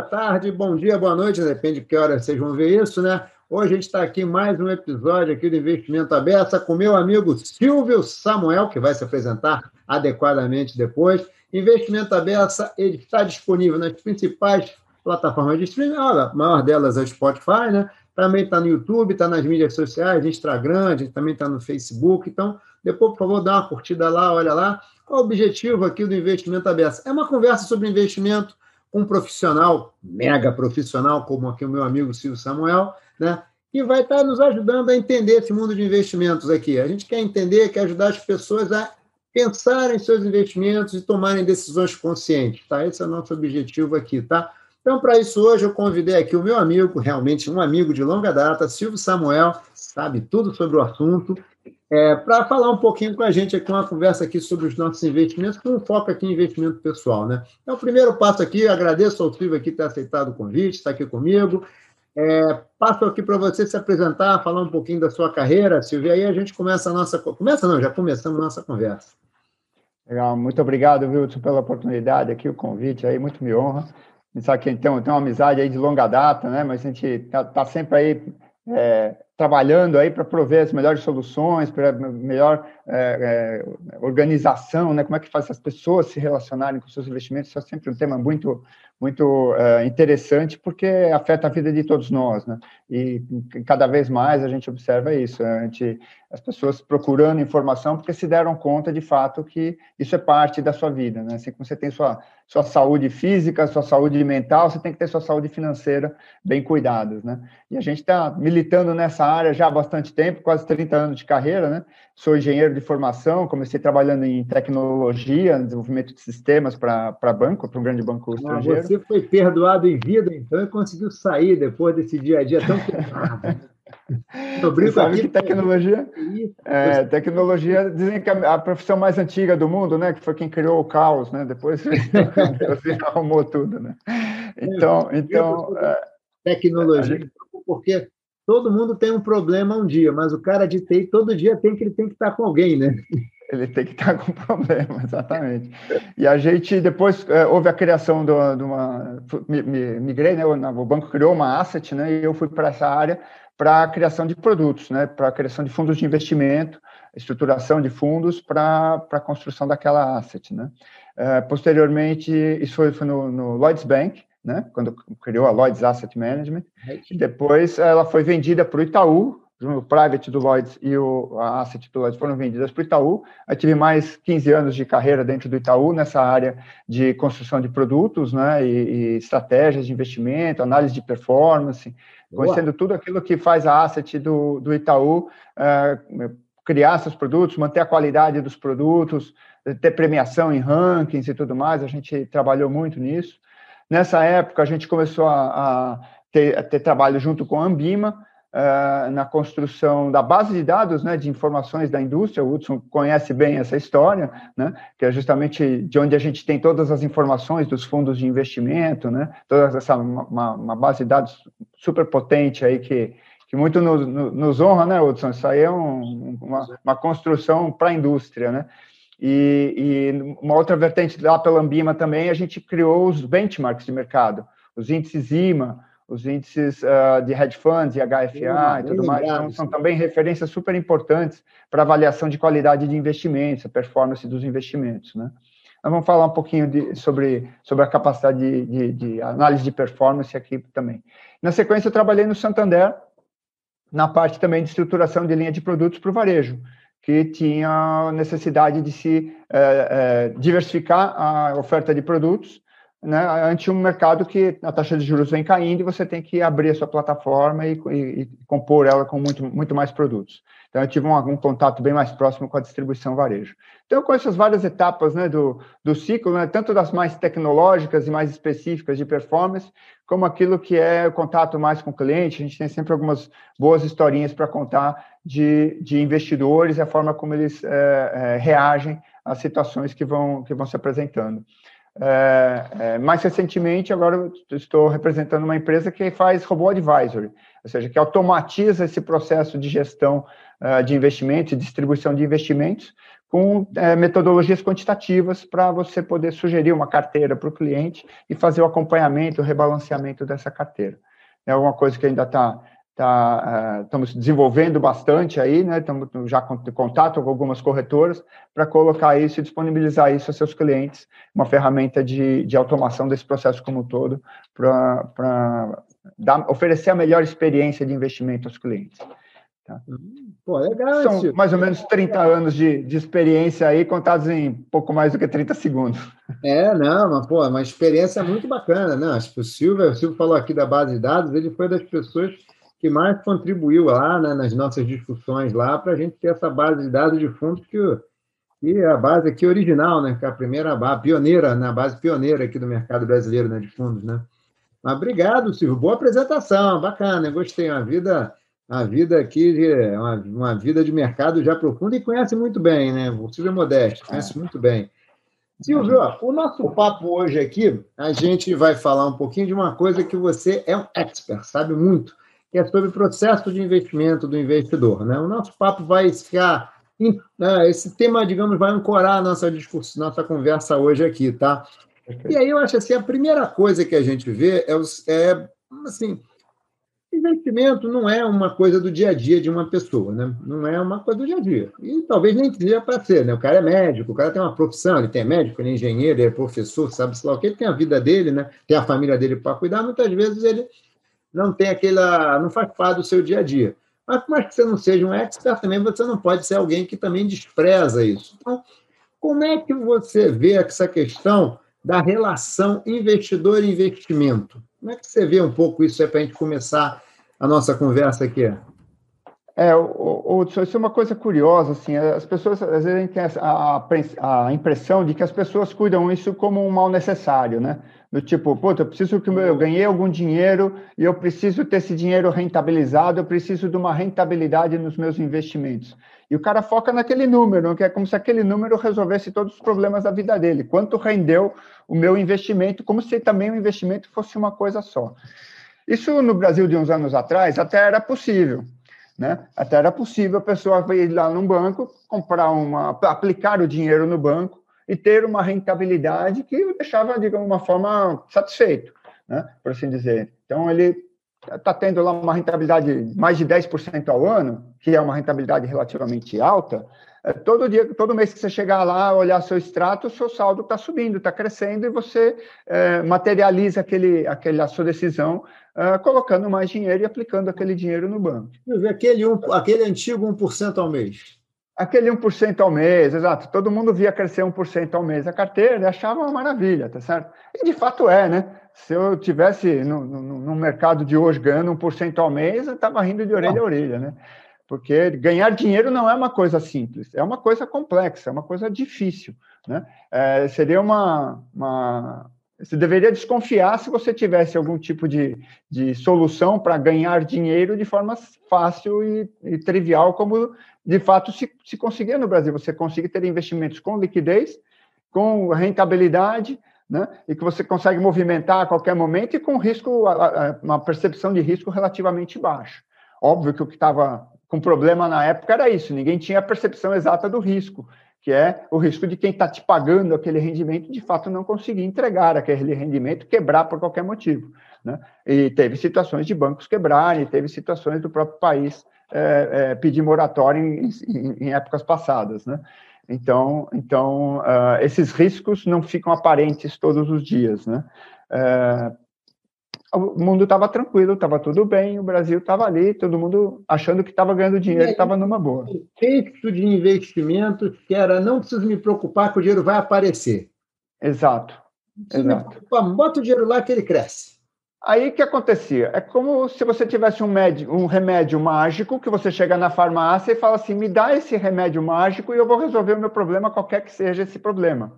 boa tarde, bom dia, boa noite, depende de que hora vocês vão ver isso, né? Hoje a gente está aqui mais um episódio aqui do Investimento Aberto com meu amigo Silvio Samuel, que vai se apresentar adequadamente depois. Investimento Aberto ele está disponível nas principais plataformas de streaming, a maior delas é o Spotify, né? Também está no YouTube, está nas mídias sociais, Instagram, também está no Facebook. Então, depois, por favor, dá uma curtida lá, olha lá. Qual o objetivo aqui do Investimento Aberto? É uma conversa sobre investimento um profissional, mega profissional, como aqui o meu amigo Silvio Samuel, né? que vai estar nos ajudando a entender esse mundo de investimentos aqui. A gente quer entender, quer ajudar as pessoas a pensarem em seus investimentos e tomarem decisões conscientes, tá? Esse é o nosso objetivo aqui, tá? Então, para isso, hoje eu convidei aqui o meu amigo, realmente um amigo de longa data, Silvio Samuel, sabe tudo sobre o assunto, é, para falar um pouquinho com a gente aqui, uma conversa aqui sobre os nossos investimentos, com um foco aqui em investimento pessoal, né? Então, o primeiro passo aqui, agradeço ao Silvio aqui ter aceitado o convite, estar aqui comigo. É, passo aqui para você se apresentar, falar um pouquinho da sua carreira, Silvio, aí a gente começa a nossa. Começa não, já começamos a nossa conversa. Legal, muito obrigado, Wilson, pela oportunidade aqui, o convite aí, muito me honra. Sabe que tem, tem uma amizade aí de longa data, né? Mas a gente está tá sempre aí é, trabalhando aí para prover as melhores soluções, para melhor é, é, organização, né? Como é que faz as pessoas se relacionarem com seus investimentos? Isso é sempre um tema muito muito é, interessante porque afeta a vida de todos nós, né? E cada vez mais a gente observa isso, a gente, as pessoas procurando informação porque se deram conta de fato que isso é parte da sua vida, né? Assim como você tem sua sua saúde física, sua saúde mental, você tem que ter sua saúde financeira bem cuidados, né? E a gente está militando nessa área já há bastante tempo, quase 30 anos de carreira, né? Sou engenheiro de formação, comecei trabalhando em tecnologia, desenvolvimento de sistemas para banco, para um grande banco estrangeiro. Você foi perdoado em vida, então, e conseguiu sair depois desse dia a dia tão pesado. Você sabe que tecnologia, é, tecnologia dizem que a, a, profissão mais antiga do mundo, né, que foi quem criou o caos, né, depois você arrumou tudo, né. Então, então é, tecnologia, porque todo mundo tem um problema um dia, mas o cara de TI todo dia tem que ele tem que estar com alguém, né? Ele tem que estar com problema, exatamente. E a gente depois é, houve a criação de uma, migrei, né? O banco criou uma asset, né? E eu fui para essa área para a criação de produtos, né, para a criação de fundos de investimento, estruturação de fundos para a construção daquela asset. Né. Uh, posteriormente, isso foi, foi no, no, Lloyds Bank, né, quando criou a Lloyds Asset Management. Depois ela foi vendida para o Itaú, o private do Lloyds e o, a asset do Lloyds foram vendidas para o Itaú. Eu tive mais 15 anos de carreira dentro do Itaú nessa área de construção de produtos né, e, e estratégias de investimento, análise de performance, conhecendo tudo aquilo que faz a asset do, do Itaú uh, criar seus produtos, manter a qualidade dos produtos, ter premiação em rankings e tudo mais. A gente trabalhou muito nisso. Nessa época, a gente começou a, a, ter, a ter, trabalho junto com a Ambima, uh, na construção da base de dados né, de informações da indústria. O Hudson conhece bem essa história, né, que é justamente de onde a gente tem todas as informações dos fundos de investimento, né, toda essa uma, uma base de dados super potente aí que, que muito nos, nos honra, né, Hudson? Isso aí é um, uma, uma construção para a indústria, né? E, e, uma outra vertente lá pela Ambima também, a gente criou os benchmarks de mercado, os índices IMA, os índices uh, de hedge funds e HFA e tudo mais, são, são, também referências super importantes para avaliação de qualidade de investimentos, a performance dos investimentos, né? Nós vamos falar um pouquinho de, sobre, sobre a capacidade de, de, de, análise de performance aqui também. Na sequência, eu trabalhei no Santander, na parte também de estruturação de linha de produtos para o varejo, que tinha necessidade de se é, é, diversificar a oferta de produtos né, ante um mercado que a taxa de juros vem caindo e você tem que abrir a sua plataforma e, e, e compor ela com muito, muito mais produtos. Então, eu tive um, um, contato bem mais próximo com a distribuição varejo. Então, com essas várias etapas né, do, do ciclo, né, tanto das mais tecnológicas e mais específicas de performance, como aquilo que é o contato mais com o cliente, a gente tem sempre algumas boas historinhas para contar de, de investidores e a forma como eles é, é, reagem às situações que vão, que vão se apresentando. É, é, mais recentemente, agora estou representando uma empresa que faz robô advisory, ou seja, que automatiza esse processo de gestão uh, de investimentos e distribuição de investimentos com uh, metodologias quantitativas para você poder sugerir uma carteira para o cliente e fazer o acompanhamento, o rebalanceamento dessa carteira. É alguma coisa que ainda está Tá, uh, estamos desenvolvendo bastante aí, né? Estamos já com contato com algumas corretoras para colocar isso e disponibilizar isso a seus clientes, uma ferramenta de, de automação desse processo como um todo, para oferecer a melhor experiência de investimento aos clientes. Tá? Pô, legal. São mais ou menos 30 anos de, de experiência aí, contados em pouco mais do que 30 segundos. É, não, mas, pô, uma experiência muito bacana, né? Acho que o Silvio, o Silvio falou aqui da base de dados, ele foi das pessoas que mais contribuiu lá né, nas nossas discussões lá para a gente ter essa base de dados de fundos que, que é a base aqui original, né, que é a primeira a pioneira, na né, base pioneira aqui do mercado brasileiro né, de fundos, né? Mas obrigado, Silvio. Boa apresentação, bacana, gostei. Uma vida, uma vida aqui, de, uma, uma vida de mercado já profunda e conhece muito bem, né? O Silvio é modesto, conhece muito bem. Silvio, o nosso papo hoje aqui, a gente vai falar um pouquinho de uma coisa que você é um expert, sabe muito, que é sobre o processo de investimento do investidor. Né? O nosso papo vai ficar. Né, esse tema, digamos, vai ancorar a nossa discurso, nossa conversa hoje aqui, tá? E aí eu acho assim, a primeira coisa que a gente vê é, é assim, investimento não é uma coisa do dia a dia de uma pessoa, né? Não é uma coisa do dia a dia. E talvez nem seja para ser, né? O cara é médico, o cara tem uma profissão, ele tem médico, ele é engenheiro, ele é professor, sabe se lá o que, ele tem a vida dele, né? Tem a família dele para cuidar, muitas vezes ele não tem aquela, não faz parte do seu dia a dia. Mas por mais que você não seja um expert, também você não pode ser alguém que também despreza isso. Então, como é que você vê essa questão da relação investidor-investimento? Como é que você vê um pouco isso para a gente começar a nossa conversa aqui? É, o, o, isso é uma coisa curiosa, assim, as pessoas, às vezes, têm a, a impressão de que as pessoas cuidam isso como um mal necessário, né? do tipo, puta, eu preciso que eu ganhei algum dinheiro e eu preciso ter esse dinheiro rentabilizado, eu preciso de uma rentabilidade nos meus investimentos. E o cara foca naquele número, que é como se aquele número resolvesse todos os problemas da vida dele. Quanto rendeu o meu investimento, como se também o investimento fosse uma coisa só. Isso no Brasil de uns anos atrás até era possível. Né? Até era possível a pessoa ir lá num banco, comprar uma, aplicar o dinheiro no banco, e ter uma rentabilidade que o deixava, de uma forma satisfeito, né? por assim dizer. Então, ele está tendo lá uma rentabilidade de mais de 10% ao ano, que é uma rentabilidade relativamente alta, é, todo dia, todo mês que você chegar lá, olhar seu extrato, seu saldo está subindo, está crescendo, e você é, materializa aquele, aquele, a sua decisão é, colocando mais dinheiro e aplicando aquele dinheiro no banco. Aquele, um, aquele antigo 1% ao mês. Aquele 1% ao mês, exato. Todo mundo via crescer 1% ao mês a carteira e achava uma maravilha, tá certo? E de fato é, né? Se eu tivesse no, no, no mercado de hoje ganhando 1% ao mês, eu estava rindo de orelha a orelha, né? Porque ganhar dinheiro não é uma coisa simples, é uma coisa complexa, é uma coisa difícil, né? É, seria uma, uma você deveria desconfiar se você tivesse algum tipo de, de solução para ganhar dinheiro de forma fácil e, e, trivial, como de fato se, se conseguia no Brasil. Você consegue ter investimentos com liquidez, com rentabilidade, né? e que você consegue movimentar a qualquer momento e com risco, uma percepção de risco relativamente baixa. Óbvio que o que estava com problema na época era isso, ninguém tinha a percepção exata do risco que é o risco de quem está te pagando aquele rendimento de fato não conseguir entregar aquele rendimento, quebrar por qualquer motivo. Né? E teve situações de bancos quebrarem, teve situações do próprio país é, é, pedir moratório em, em, em, épocas passadas. Né? Então, então uh, esses riscos não ficam aparentes todos os dias. Né? Uh, o mundo estava tranquilo, estava tudo bem, o Brasil estava ali, todo mundo achando que estava ganhando dinheiro, estava numa boa. O texto de investimento que era não preciso me preocupar que o dinheiro vai aparecer. Exato. Exato. Bota o dinheiro lá que ele cresce. Aí que acontecia? É como se você tivesse um, médio, um remédio mágico que você chega na farmácia e fala assim: me dá esse remédio mágico e eu vou resolver o meu problema, qualquer que seja esse problema.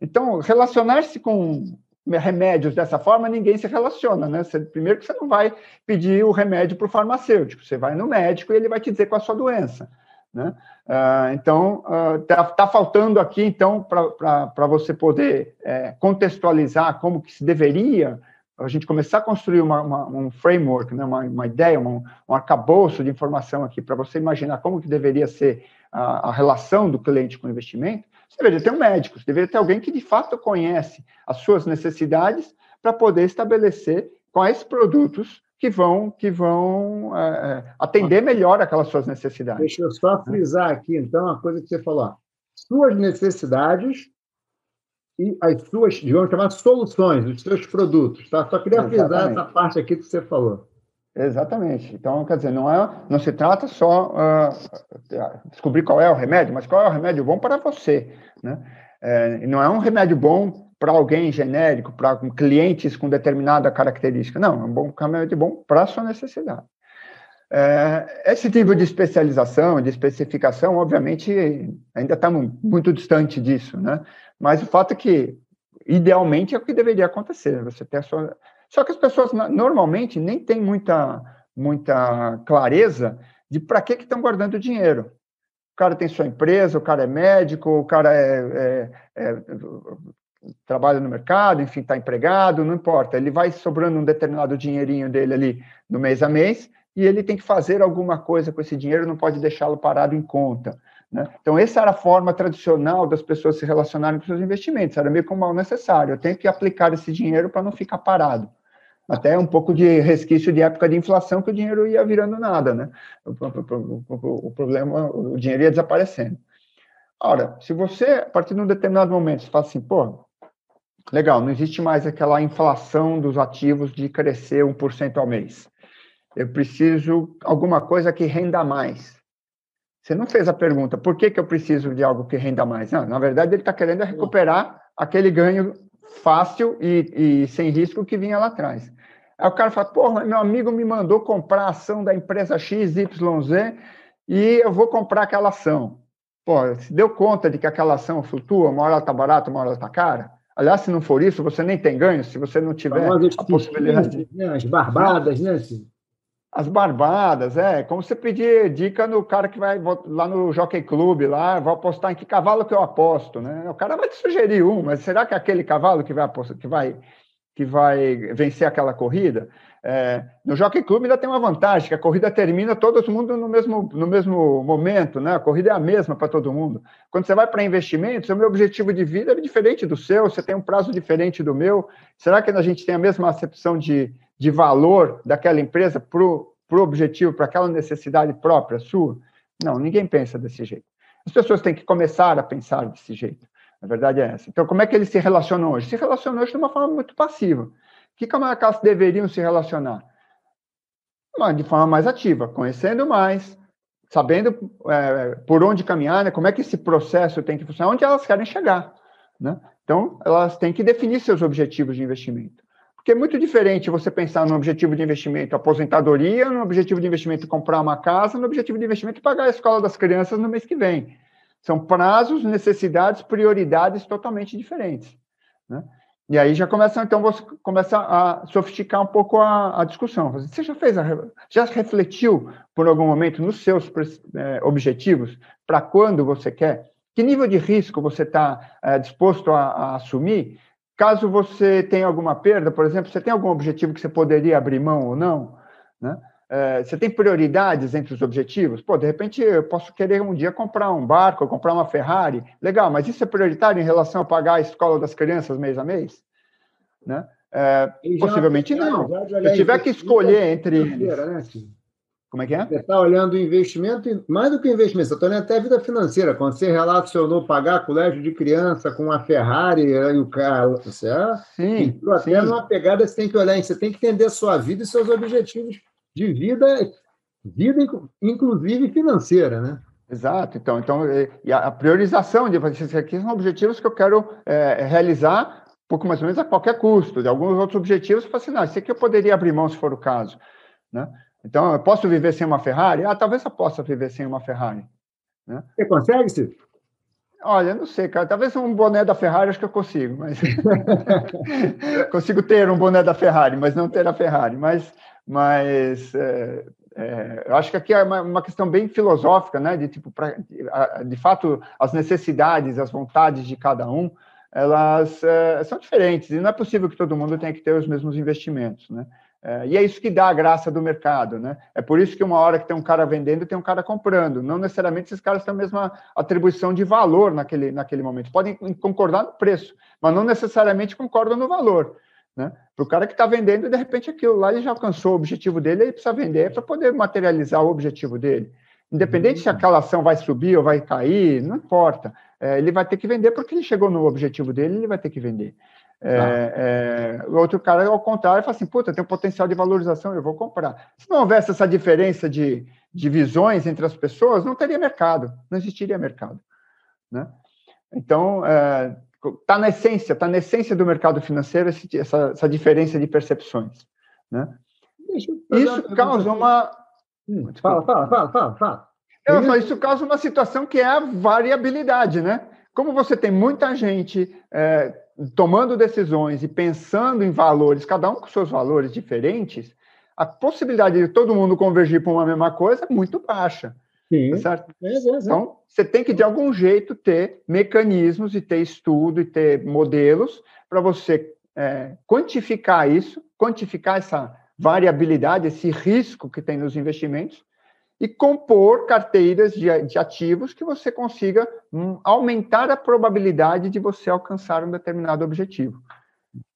Então, relacionar-se com remédios dessa forma, ninguém se relaciona, né? Você, primeiro que você não vai pedir o remédio para o farmacêutico, você vai no médico e ele vai te dizer qual é a sua doença. Né? Uh, então, está uh, tá faltando aqui, então, para você poder é, contextualizar como que se deveria a gente começar a construir uma, uma, um framework, né, uma, uma ideia, um, um arcabouço de informação aqui para você imaginar como que deveria ser a, a, relação do cliente com o investimento, você deveria ter um médico, você deveria ter alguém que de fato conhece as suas necessidades para poder estabelecer quais produtos que vão, que vão é, é, atender melhor aquelas suas necessidades. Deixa eu só frisar aqui, então, a coisa que você falou. Suas necessidades e as suas, digamos chamar, soluções, os seus produtos. Tá? Só queria Exatamente. frisar essa parte aqui que você falou. Exatamente. Então, quer dizer, não, é, não se trata só uh, descobrir qual é o remédio, mas qual é o remédio bom para você. Né? É, não é um remédio bom para alguém genérico, para clientes com determinada característica. Não, é um bom remédio bom para a sua necessidade. É, esse tipo de especialização, de especificação, obviamente, ainda estamos muito distante disso, né? Mas o fato é que, idealmente, é o que deveria acontecer. Você tem a sua... Só que as pessoas, normalmente, nem têm muita, muita clareza de para que estão guardando dinheiro. O cara tem sua empresa, o cara é médico, o cara é, é, é trabalha no mercado, enfim, está empregado, não importa. Ele vai sobrando um determinado dinheirinho dele ali no mês a mês e ele tem que fazer alguma coisa com esse dinheiro, não pode deixá-lo parado em conta. Né? Então, essa era a forma tradicional das pessoas se relacionarem com seus investimentos, era meio como mal necessário. Eu tenho que aplicar esse dinheiro para não ficar parado. Até um pouco de resquício de época de inflação, que o dinheiro ia virando nada, né? O, o, o, o problema, o dinheiro ia desaparecendo. Ora, se você, a partir de um determinado momento, você fala assim, pô, legal, não existe mais aquela inflação dos ativos de crescer 1% ao mês. Eu preciso alguma coisa que renda mais. Você não fez a pergunta, por que, que eu preciso de algo que renda mais? Não, na verdade, ele está querendo recuperar aquele ganho fácil e, e, sem risco que vinha lá atrás. Aí o cara fala, porra, meu amigo me mandou comprar a ação da empresa XYZ e eu vou comprar aquela ação. Pô, se deu conta de que aquela ação flutua, uma hora ela está barata, uma hora ela está cara? Aliás, se não for isso, você nem tem ganho, se você não tiver a possibilidade... Né, as barbadas, né? As barbadas, é. Como você pedir dica no cara que vai lá no Jockey Club, lá, vou apostar em que cavalo que eu aposto, né? O cara vai te sugerir um, mas será que é aquele cavalo que vai, apostar, que vai, que vai vencer aquela corrida? É, no Jockey Club ainda tem uma vantagem, que a corrida termina todo mundo no mesmo, no mesmo momento, né? A corrida é a mesma para todo mundo. Quando você vai para investimentos, o meu objetivo de vida é diferente do seu, você tem um prazo diferente do meu. Será que a gente tem a mesma acepção de de valor daquela empresa para o objetivo, para aquela necessidade própria sua? Não, ninguém pensa desse jeito. As pessoas têm que começar a pensar desse jeito. A verdade é essa. Então, como é que eles se relacionam hoje? Se relacionam hoje de uma forma muito passiva. Que como é que elas deveriam se relacionar? De forma mais ativa, conhecendo mais, sabendo é, por onde caminhar, né? como é que esse processo tem que funcionar, onde elas querem chegar. Né? Então, elas têm que definir seus objetivos de investimento. Porque é muito diferente você pensar no objetivo de investimento aposentadoria, no objetivo de investimento comprar uma casa, no objetivo de investimento pagar a escola das crianças no mês que vem. São prazos, necessidades, prioridades totalmente diferentes. Né? E aí já começa, então, você começa a sofisticar um pouco a, a discussão. Você já fez, a, já refletiu por algum momento nos seus é, objetivos para quando você quer? Que nível de risco você está é, disposto a, a assumir? Caso você tenha alguma perda, por exemplo, você tem algum objetivo que você poderia abrir mão ou não? Né? É, você tem prioridades entre os objetivos? Pô, de repente eu posso querer um dia comprar um barco, comprar uma Ferrari. Legal, mas isso é prioritário em relação a pagar a escola das crianças mês a mês? Né? É, possivelmente não. Se eu tiver que escolher entre eles. Né, como é que é? Você está olhando o investimento, mais do que investimento, você está olhando até a vida financeira. Quando você relacionou pagar colégio de criança com a Ferrari e o carro, você é, sim, entrou até sim. numa pegada você tem que olhar, você tem que entender a sua vida e seus objetivos de vida, vida inclusive financeira, né? Exato, então, então e a priorização de esses aqui são objetivos que eu quero é, realizar pouco mais ou menos a qualquer custo. De alguns outros objetivos, eu falo assim, não, esse aqui eu poderia abrir mão se for o caso, né? Então, eu posso viver sem uma Ferrari? Ah, talvez eu possa viver sem uma Ferrari. Né? Você consegue, Ciro? Olha, não sei, cara. Talvez um boné da Ferrari acho que eu consigo, mas consigo ter um boné da Ferrari, mas não ter a Ferrari. Mas, mas é, é, eu acho que aqui é uma, uma, questão bem filosófica, né? De tipo, pra, de, de, fato, as necessidades, as vontades de cada um, elas é, são diferentes e não é possível que todo mundo tenha que ter os mesmos investimentos, né? É, e é isso que dá a graça do mercado, né? É por isso que uma hora que tem um cara vendendo, tem um cara comprando. Não necessariamente esses caras têm a mesma atribuição de valor naquele, naquele momento. Podem concordar no preço, mas não necessariamente concordam no valor. Né? Para o cara que está vendendo, de repente aquilo lá ele já alcançou o objetivo dele, ele precisa vender para poder materializar o objetivo dele. Independente uhum. se aquela ação vai subir ou vai cair, não importa. É, ele vai ter que vender porque ele chegou no objetivo dele, ele vai ter que vender. É, tá. é, o outro cara, ao contrário, fala assim: puta, tem um potencial de valorização, eu vou comprar. Se não houvesse essa diferença de, de visões entre as pessoas, não teria mercado, não existiria mercado. Né? Então, é, Está na essência, está na essência do mercado financeiro essa, essa diferença de percepções. Né? Isso causa uma. Hum, fala, fala, fala, fala, fala. Não, isso causa uma situação que é a variabilidade, né? Como você tem muita gente é, tomando decisões e pensando em valores, cada um com seus valores diferentes, a possibilidade de todo mundo convergir para uma mesma coisa é muito baixa. Sim. Tá certo? É, é, é. Então, você tem que, de algum jeito, ter mecanismos e ter estudo e ter modelos para você é, quantificar isso, quantificar essa variabilidade, esse risco que tem nos investimentos e compor carteiras de, de ativos que você consiga hum, aumentar a probabilidade de você alcançar um determinado objetivo.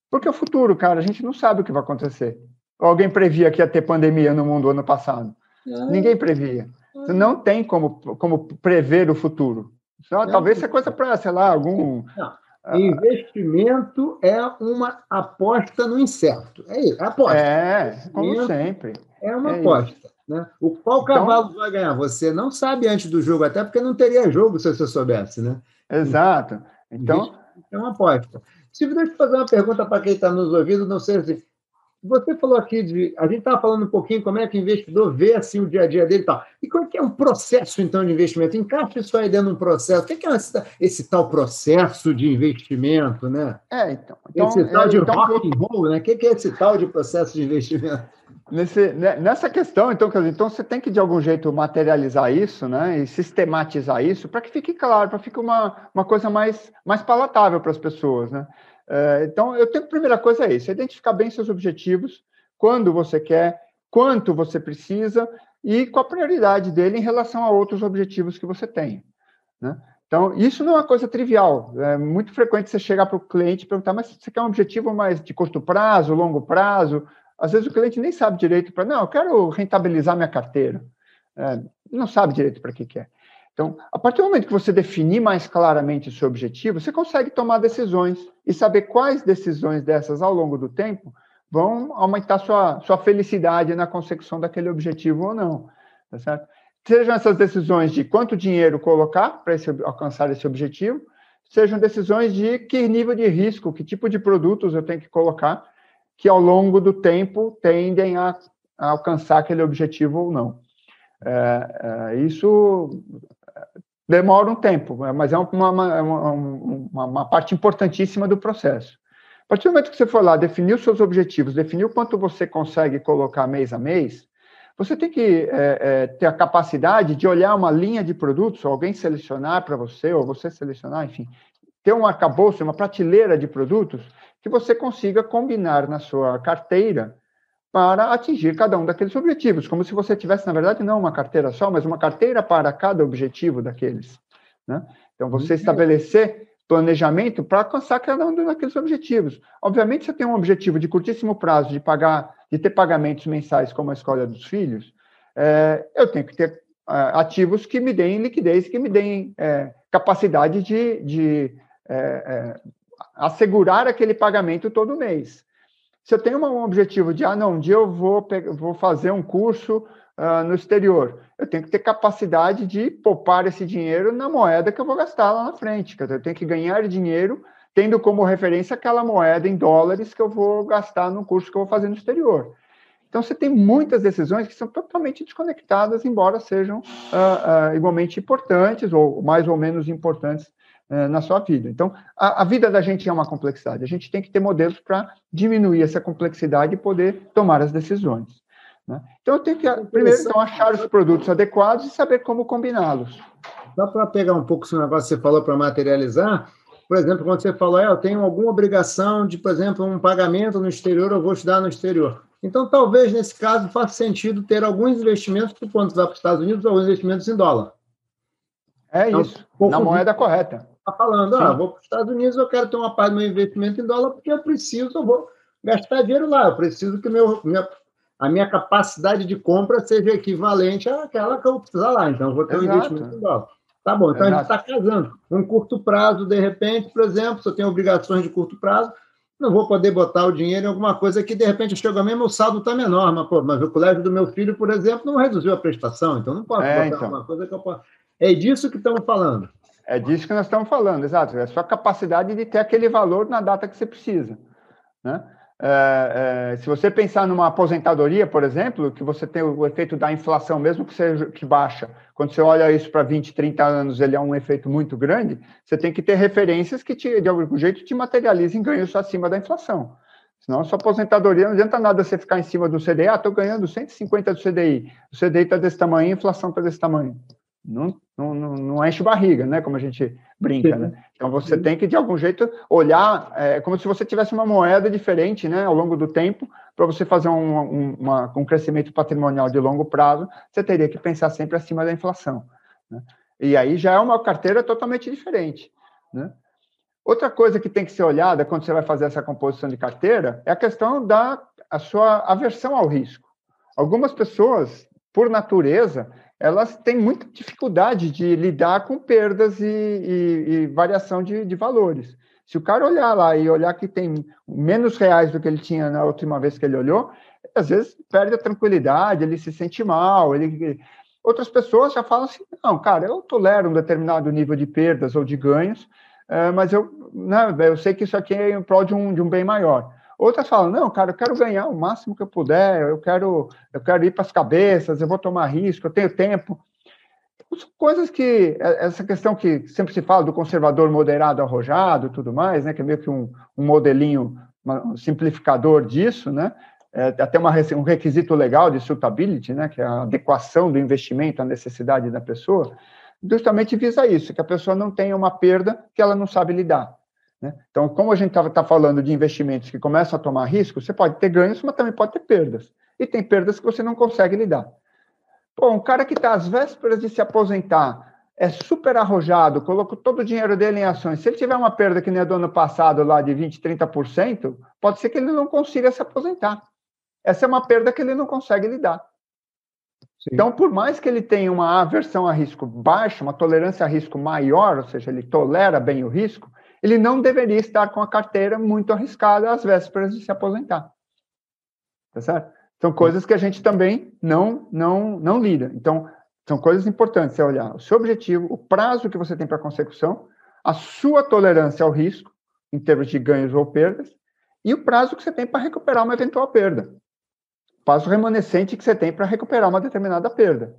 Porque o futuro, cara, a gente não sabe o que vai acontecer. Alguém previa que ia ter pandemia no mundo ano passado? Ninguém previa. Você não tem como, como prever o futuro. Só, talvez seja coisa para, sei lá, algum. Não. Ah, Investimento é uma aposta no incerto. É isso, aposta. É, como sempre. É uma é aposta. Né? O qual então, cavalo vai ganhar? Você não sabe antes do jogo, até porque não teria jogo se você soubesse, né? Exato. Então. É uma aposta. Silvio, deixa eu fazer uma pergunta para quem está nos ouvindo, não sei se você falou aqui de. A gente estava falando um pouquinho como é que o investidor vê assim, o dia a dia dele e tal. E como é que é um processo, então, de investimento? Encaixa isso aí dentro de um processo. O que é esse, esse tal processo de investimento, né? É, então. então esse tal é, de então, rock and roll, né? O que é esse tal de processo de investimento? Nesse, né, nessa questão, então, quer dizer, então você tem que de algum jeito materializar isso, né, e sistematizar isso para que fique claro, para que fique uma, uma coisa mais, mais palatável para as pessoas, né? É, então, eu tenho a primeira coisa é isso: é identificar bem seus objetivos, quando você quer, quanto você precisa e qual a prioridade dele em relação a outros objetivos que você tem. Né? Então, isso não é uma coisa trivial. É muito frequente você chegar para o cliente e perguntar, mas você quer um objetivo mais de curto prazo, longo prazo? Às vezes o cliente nem sabe direito para, não, eu quero rentabilizar minha carteira. É, não sabe direito para que quer. Então, a partir do momento que você definir mais claramente o seu objetivo, você consegue tomar decisões e saber quais decisões dessas ao longo do tempo vão aumentar sua, sua felicidade na consecução daquele objetivo ou não. Tá certo? Sejam essas decisões de quanto dinheiro colocar para alcançar esse objetivo, sejam decisões de que nível de risco, que tipo de produtos eu tenho que colocar, que ao longo do tempo tendem a, a alcançar aquele objetivo ou não. É, é, isso demora um tempo, mas é uma, uma, uma, uma, parte importantíssima do processo. A partir do momento que você for lá, definir os seus objetivos, definir o quanto você consegue colocar mês a mês, você tem que é, é, ter a capacidade de olhar uma linha de produtos, ou alguém selecionar para você, ou você selecionar, enfim, ter um arcabouço, uma prateleira de produtos que você consiga combinar na sua carteira para atingir cada um daqueles objetivos, como se você tivesse, na verdade, não uma carteira só, mas uma carteira para cada objetivo daqueles. Né? Então, você estabelecer planejamento para alcançar cada um daqueles objetivos. Obviamente, você tem um objetivo de curtíssimo prazo de pagar, de ter pagamentos mensais como a escola dos filhos, é, eu tenho que ter é, ativos que me deem liquidez, que me deem é, capacidade de, de é, é, assegurar aquele pagamento todo mês. Se eu tenho um objetivo de, ah, não, um dia eu vou, vou fazer um curso uh, no exterior, eu tenho que ter capacidade de poupar esse dinheiro na moeda que eu vou gastar lá na frente. Eu tenho que ganhar dinheiro tendo como referência aquela moeda em dólares que eu vou gastar no curso que eu vou fazer no exterior. Então, você tem muitas decisões que são totalmente desconectadas, embora sejam uh, uh, igualmente importantes ou mais ou menos importantes na sua vida. Então, a, a, vida da gente é uma complexidade. A gente tem que ter modelos para diminuir essa complexidade e poder tomar as decisões. Né? Então, eu tenho que, primeiro, então, achar os produtos adequados e saber como combiná-los. Só para pegar um pouco esse negócio que você falou para materializar, por exemplo, quando você falou, é, eu tenho alguma obrigação de, por exemplo, um pagamento no exterior, eu vou estudar no exterior. Então, talvez, nesse caso, faça sentido ter alguns investimentos, que quando você vai para os Estados Unidos, alguns investimentos em dólar. É então, isso, na moeda correta. Está falando, ah, vou para os Estados Unidos, eu quero ter uma parte do meu investimento em dólar, porque eu preciso, eu vou gastar dinheiro lá, eu preciso que meu, minha, a minha capacidade de compra seja equivalente àquela que eu precisar lá, então eu vou ter Exato. um investimento em dólar. Tá bom, então Exato. a gente está casando. Um curto prazo, de repente, por exemplo, se eu tenho obrigações de curto prazo, não vou poder botar o dinheiro em alguma coisa que, de repente, chega mesmo, o saldo está menor, mas, pô, mas o colégio do meu filho, por exemplo, não reduziu a prestação, então não posso é, botar então. uma coisa que eu posso. É disso que estamos falando. É disso que nós estamos falando, exato. É a sua capacidade de ter aquele valor na data que você precisa. Né? É, é, se você pensar numa aposentadoria, por exemplo, que você tem o efeito da inflação, mesmo que seja que baixa, quando você olha isso para 20, 30 anos, ele é um efeito muito grande, você tem que ter referências que te, de algum jeito te materializem ganhos acima da inflação. Senão, sua aposentadoria não adianta nada você ficar em cima do CDI, ah, estou ganhando 150 do CDI, o CDI está desse tamanho, a inflação está desse tamanho não, não, não enche barriga, né? Como a gente brinca, né? Então você tem que, de algum jeito, olhar é, como se você tivesse uma moeda diferente, né? Ao longo do tempo, para você fazer um, um, uma, um crescimento patrimonial de longo prazo, você teria que pensar sempre acima da inflação. Né? E aí já é uma carteira totalmente diferente, né? Outra coisa que tem que ser olhada quando você vai fazer essa composição de carteira é a questão da a sua aversão ao risco. Algumas pessoas, por natureza, elas têm muita dificuldade de lidar com perdas e, e, e variação de, de, valores. Se o cara olhar lá e olhar que tem menos reais do que ele tinha na última vez que ele olhou, às vezes perde a tranquilidade, ele se sente mal. Ele... Outras pessoas já falam assim: não, cara, eu tolero um determinado nível de perdas ou de ganhos, eh, mas eu, né, eu sei que isso aqui é em prol de um, de um bem maior. Outras falam, não, cara, eu quero ganhar o máximo que eu puder, eu quero, eu quero ir para as cabeças, eu vou tomar risco, eu tenho tempo. Coisas que, é, essa questão que sempre se fala do conservador moderado arrojado tudo mais, né, que é meio que um, um modelinho um simplificador disso, né, é, até uma, um requisito legal de suitability, né, que é a adequação do investimento à necessidade da pessoa, justamente visa isso, que a pessoa não tenha uma perda que ela não sabe lidar. Né? Então, como a gente estava tá falando de investimentos que começam a tomar risco, você pode ter ganhos, mas também pode ter perdas. E tem perdas que você não consegue lidar. Pô, um cara que está às vésperas de se aposentar, é super arrojado, colocou todo o dinheiro dele em ações. Se ele tiver uma perda que nem a do ano passado, lá de 20%, 30%, pode ser que ele não consiga se aposentar. Essa é uma perda que ele não consegue lidar. Sim. Então, por mais que ele tenha uma aversão a risco baixa, uma tolerância a risco maior, ou seja, ele tolera bem o risco, ele não deveria estar com a carteira muito arriscada às vésperas de se aposentar. Tá certo? São coisas que a gente também não, não, não lida. Então, são coisas importantes você olhar o seu objetivo, o prazo que você tem para a consecução, a sua tolerância ao risco, em termos de ganhos ou perdas, e o prazo que você tem para recuperar uma eventual perda. O prazo remanescente que você tem para recuperar uma determinada perda.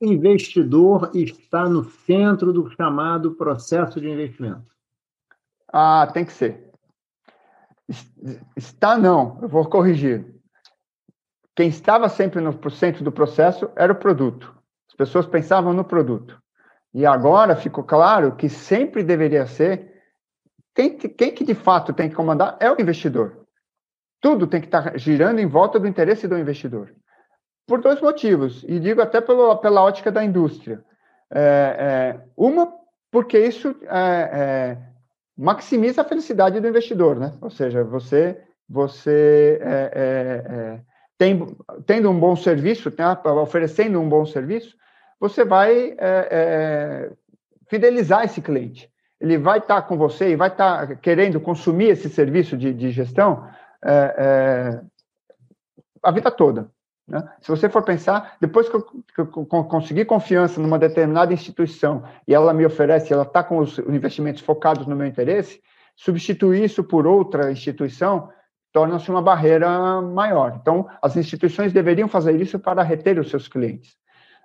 O investidor está no centro do chamado processo de investimento. Ah, tem que ser. Está não, eu vou corrigir. Quem estava sempre no centro do processo era o produto. As pessoas pensavam no produto. E agora ficou claro que sempre deveria ser quem, quem que de fato tem que comandar é o investidor. Tudo tem que estar girando em volta do interesse do investidor. Por dois motivos, e digo até pelo, pela ótica da indústria. É, é, uma, porque isso é, é maximiza a felicidade do investidor, né? Ou seja, você, você é, é, é, tem, tendo um bom serviço, oferecendo um bom serviço, você vai é, é, fidelizar esse cliente. Ele vai estar tá com você e vai estar tá querendo consumir esse serviço de, de gestão a vida toda. Né? Se você for pensar, depois que eu, que eu, conseguir confiança numa determinada instituição e ela me oferece, ela está com os investimentos focados no meu interesse, substituir isso por outra instituição torna-se uma barreira maior. Então, as instituições deveriam fazer isso para reter os seus clientes.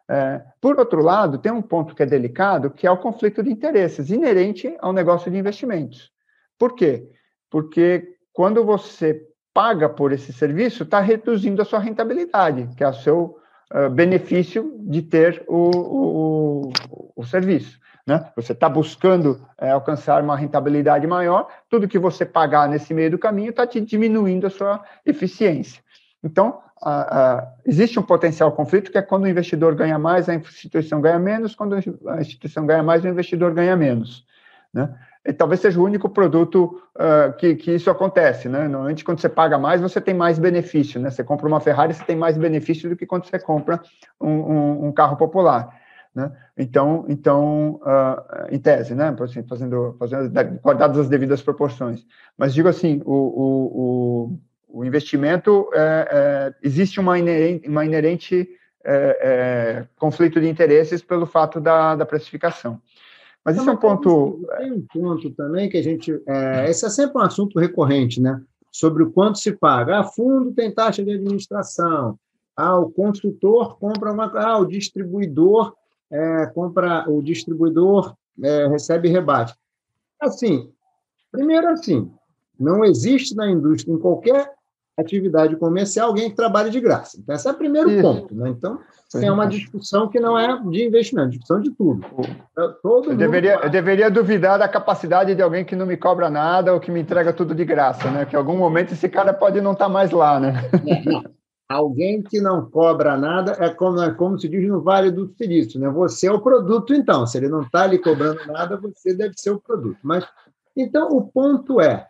É, por outro lado, tem um ponto que é delicado, que é o conflito de interesses inerente ao negócio de investimentos. Por quê? Porque quando você paga por esse serviço está reduzindo a sua rentabilidade, que é o seu uh, benefício de ter o, o, o, o serviço. Né? Você está buscando é, alcançar uma rentabilidade maior, tudo que você pagar nesse meio do caminho está te diminuindo a sua eficiência. Então, existe um potencial conflito que é quando o investidor ganha mais, a instituição ganha menos, quando a instituição ganha mais, o investidor ganha menos. Né? E talvez seja o único produto uh, que, que isso acontece. Né? Normalmente, quando você paga mais, você tem mais benefício. Né? Você compra uma Ferrari, você tem mais benefício do que quando você compra um, um, um carro popular. Né? Então, então uh, em tese, né? Assim, fazendo, fazendo, guardadas as devidas proporções. Mas digo assim, o, o, o, o investimento, é, é, existe uma inerente, uma inerente é, é conflito de interesses pelo fato da, da precificação. Mas isso é um ponto... Tem um ponto também que a gente... É, esse é sempre um assunto recorrente, né? Sobre o quanto se paga. Ah, fundo tem taxa de administração. Ah, o construtor compra uma... Ah, o distribuidor é, compra, o distribuidor é, recebe rebate. Assim, primeiro assim, não existe na indústria, em qualquer atividade comercial, alguém que trabalhe de graça. Então, esse é o primeiro Isso. ponto. Né? Então, tem uma discussão que não é de investimento, discussão de tudo. Então, todo eu, deveria, eu deveria duvidar da capacidade de alguém que não me cobra nada ou que me entrega tudo de graça, né? Que em algum momento esse cara pode não estar tá mais lá, né? É, Alguém que não cobra nada é como, é como se diz no Vale do Silício, né? Você é o produto, então. Se ele não está lhe cobrando nada, você deve ser o produto. Mas então o ponto é,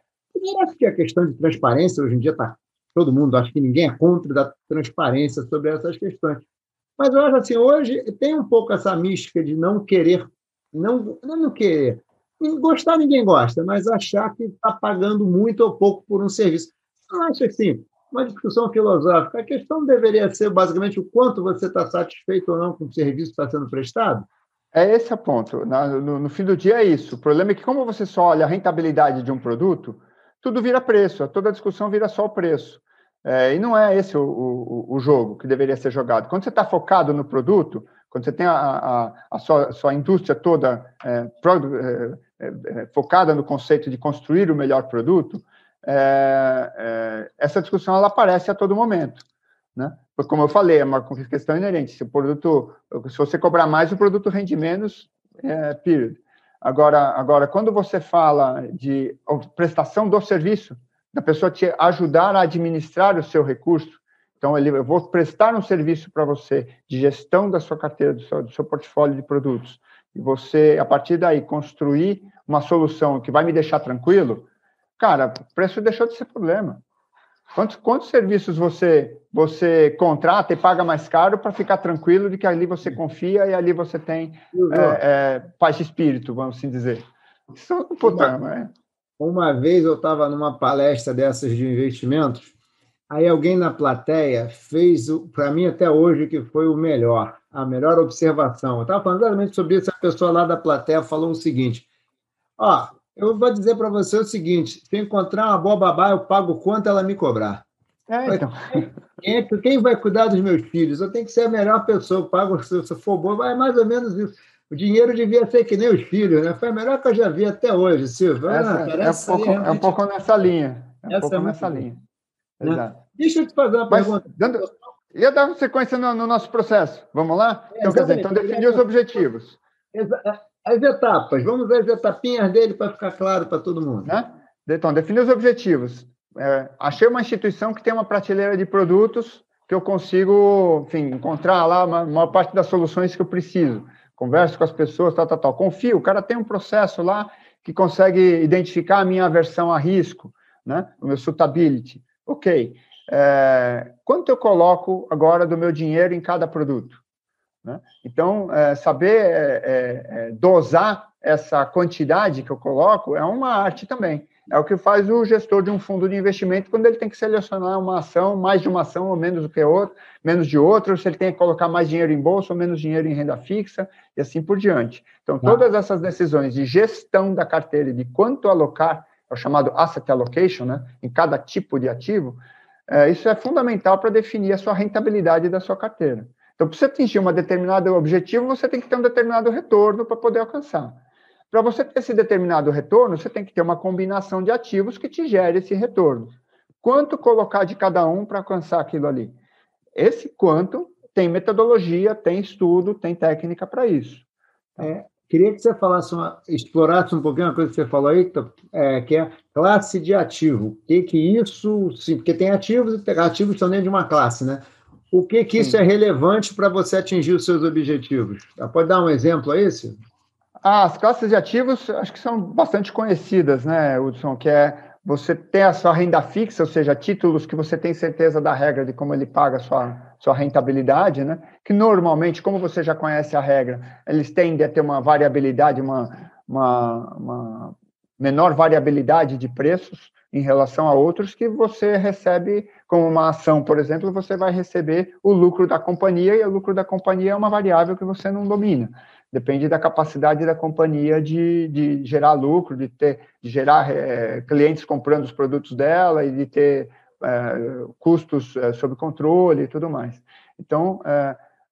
acho que a questão de transparência hoje em dia está todo mundo, acho que ninguém é contra da transparência sobre essas questões. Mas eu acho assim, hoje tem um pouco essa mística de não querer, não, não querer, gostar ninguém gosta, mas achar que está pagando muito ou pouco por um serviço. Eu acho assim, uma discussão filosófica. A questão deveria ser basicamente o quanto você está satisfeito ou não com o serviço que está sendo prestado? É esse o ponto. No, no, fim do dia é isso. O problema é que, como você só olha a rentabilidade de um produto, tudo vira preço, toda discussão vira só o preço. É, e não é esse o, o, o, jogo que deveria ser jogado. Quando você está focado no produto, quando você tem a, a, a sua, sua, indústria toda é, pro, é, é, é focada no conceito de construir o melhor produto, é, essa discussão ela aparece a todo momento, né? Como eu falei, é uma questão inerente. Se o produto, se você cobrar mais, o produto rende menos, period. Agora, agora, quando você fala de prestação do serviço, da pessoa te ajudar a administrar o seu recurso, então ele, eu vou prestar um serviço para você de gestão da sua carteira, do seu, do seu portfólio de produtos, e você, a partir daí, construir uma solução que vai me deixar tranquilo, cara, o preço deixou de ser problema. Quantos, quantos serviços você você contrata e paga mais caro para ficar tranquilo de que ali você confia e ali você tem é, é, paz de espírito, vamos assim dizer. Isso é puta, uma, é? uma vez eu estava numa palestra dessas de investimentos, aí alguém na plateia fez, para mim até hoje, que foi o melhor, a melhor observação. Eu estava falando exatamente sobre isso, a pessoa lá da plateia falou o seguinte, ó, eu vou dizer para você o seguinte: se encontrar uma boa babá, eu pago quanto ela me cobrar. É, então. quem, quem, vai cuidar dos meus filhos? Eu tenho que ser a melhor pessoa. Eu pago, se eu for boa, é mais ou menos isso. O dinheiro devia ser que nem os filhos, né? Foi a melhor que eu já vi até hoje, Silvio. Essa, ah, é, um pouco, realmente... é um pouco nessa linha. É um pouco é nessa linha. Né? Deixa eu te fazer uma Mas, pergunta. Dando, ia dar sequência no, no, nosso processo. Vamos lá? Então, quer dizer, então definir os objetivos. Exa as etapas, vamos ver as etapinhas dele para ficar claro para todo mundo. Né? Então, definir os objetivos. É, achei uma instituição que tem uma prateleira de produtos que eu consigo, enfim, encontrar lá uma maior parte das soluções que eu preciso. Converso com as pessoas, tal, tal, tal. Confio, o cara tem um processo lá que consegue identificar a minha aversão a risco, né? o meu suitability. Ok. É, quanto eu coloco agora do meu dinheiro em cada produto? Né? Então, é, saber é, é, é, dosar essa quantidade que eu coloco é uma arte também. É o que faz o gestor de um fundo de investimento quando ele tem que selecionar uma ação, mais de uma ação ou menos do que outra, menos de outra, se ele tem que colocar mais dinheiro em bolsa ou menos dinheiro em renda fixa e assim por diante. Então, tá. todas essas decisões de gestão da carteira e de quanto alocar, é o chamado asset allocation, né, em cada tipo de ativo, é, isso é fundamental para definir a sua rentabilidade da sua carteira. Então, para você atingir um determinado objetivo, você tem que ter um determinado retorno para poder alcançar. Para você ter esse determinado retorno, você tem que ter uma combinação de ativos que te gere esse retorno. quanto colocar de cada um para alcançar aquilo ali. Esse quanto tem metodologia, tem estudo, tem técnica para isso. É, queria que você falasse uma, explorasse um pouquinho uma coisa que você falou aí, é, que é classe de ativo. O que que isso, sim, porque tem ativos e ativos são dentro de uma classe, né? O que que isso é relevante para você atingir os seus objetivos? Pode dar um exemplo a esse? Ah, as classes de ativos acho que são bastante conhecidas, né, Hudson? Que é você ter a sua renda fixa, ou seja, títulos que você tem certeza da regra de como ele paga a sua, sua rentabilidade, né? que normalmente, como você já conhece a regra, eles tendem a ter uma variabilidade, uma, uma, uma menor variabilidade de preços em relação a outros que você recebe como uma ação, por exemplo, você vai receber o lucro da companhia e o lucro da companhia é uma variável que você não domina. Depende da capacidade da companhia de, de gerar lucro, de ter, de gerar é, clientes comprando os produtos dela e de ter é, custos é, sob controle e tudo mais. Então,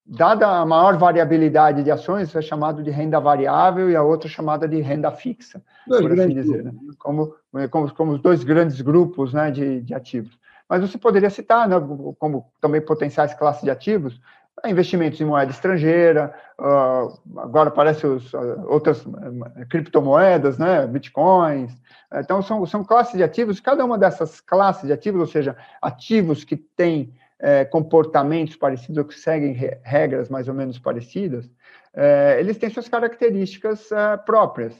dada a maior variabilidade de ações, é chamado de renda variável e a outra chamada de renda fixa, dois por assim dizer, né? como, como, como os dois grandes grupos né, de, de ativos. Mas você poderia citar, né, como também potenciais classes de ativos, investimentos em moeda estrangeira, uh, agora aparecem uh, outras uh, criptomoedas, né, bitcoins. Então, são, são classes de ativos, cada uma dessas classes de ativos, ou seja, ativos que têm eh, comportamentos parecidos ou que seguem re regras mais ou menos parecidas, eh, eles têm suas características eh, próprias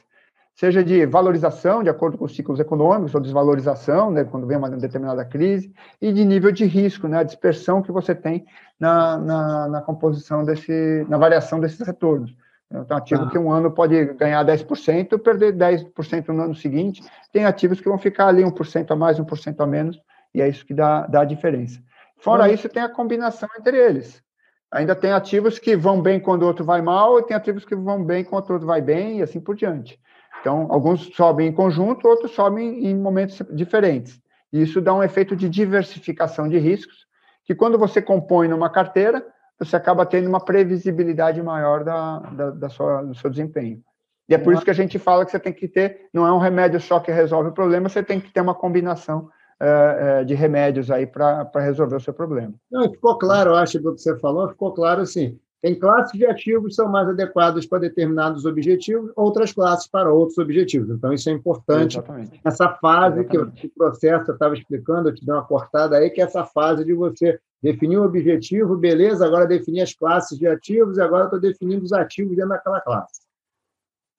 seja de valorização, de acordo com os ciclos econômicos, ou desvalorização, né, quando vem uma determinada crise, e de nível de risco, né, a dispersão que você tem na, na, na composição desse, na variação desses retornos. Então, ativo ah. que um ano pode ganhar 10%, perder 10% no ano seguinte. Tem ativos que vão ficar ali 1% a mais, 1% a menos, e é isso que dá, dá a diferença. Fora isso, tem a combinação entre eles. Ainda tem ativos que vão bem quando o outro vai mal, e tem ativos que vão bem quando o outro vai bem, e assim por diante. Então, alguns sobem em conjunto, outros sobem em momentos diferentes. E isso dá um efeito de diversificação de riscos, que quando você compõe numa carteira, você acaba tendo uma previsibilidade maior da, da, da sua, do seu desempenho. E é por isso que a gente fala que você tem que ter, não é um remédio só que resolve o problema, você tem que ter uma combinação uh, de remédios aí para resolver o seu problema. Não, ficou claro, acho, do que você falou, ficou claro assim. Tem classes de ativos que são mais adequadas para determinados objetivos, outras classes para outros objetivos. Então, isso é importante. Exatamente. Essa fase Exatamente. que o processo eu estava explicando, eu te dei uma cortada aí, que é essa fase de você definir o objetivo, beleza, agora definir as classes de ativos, e agora estou definindo os ativos dentro daquela classe.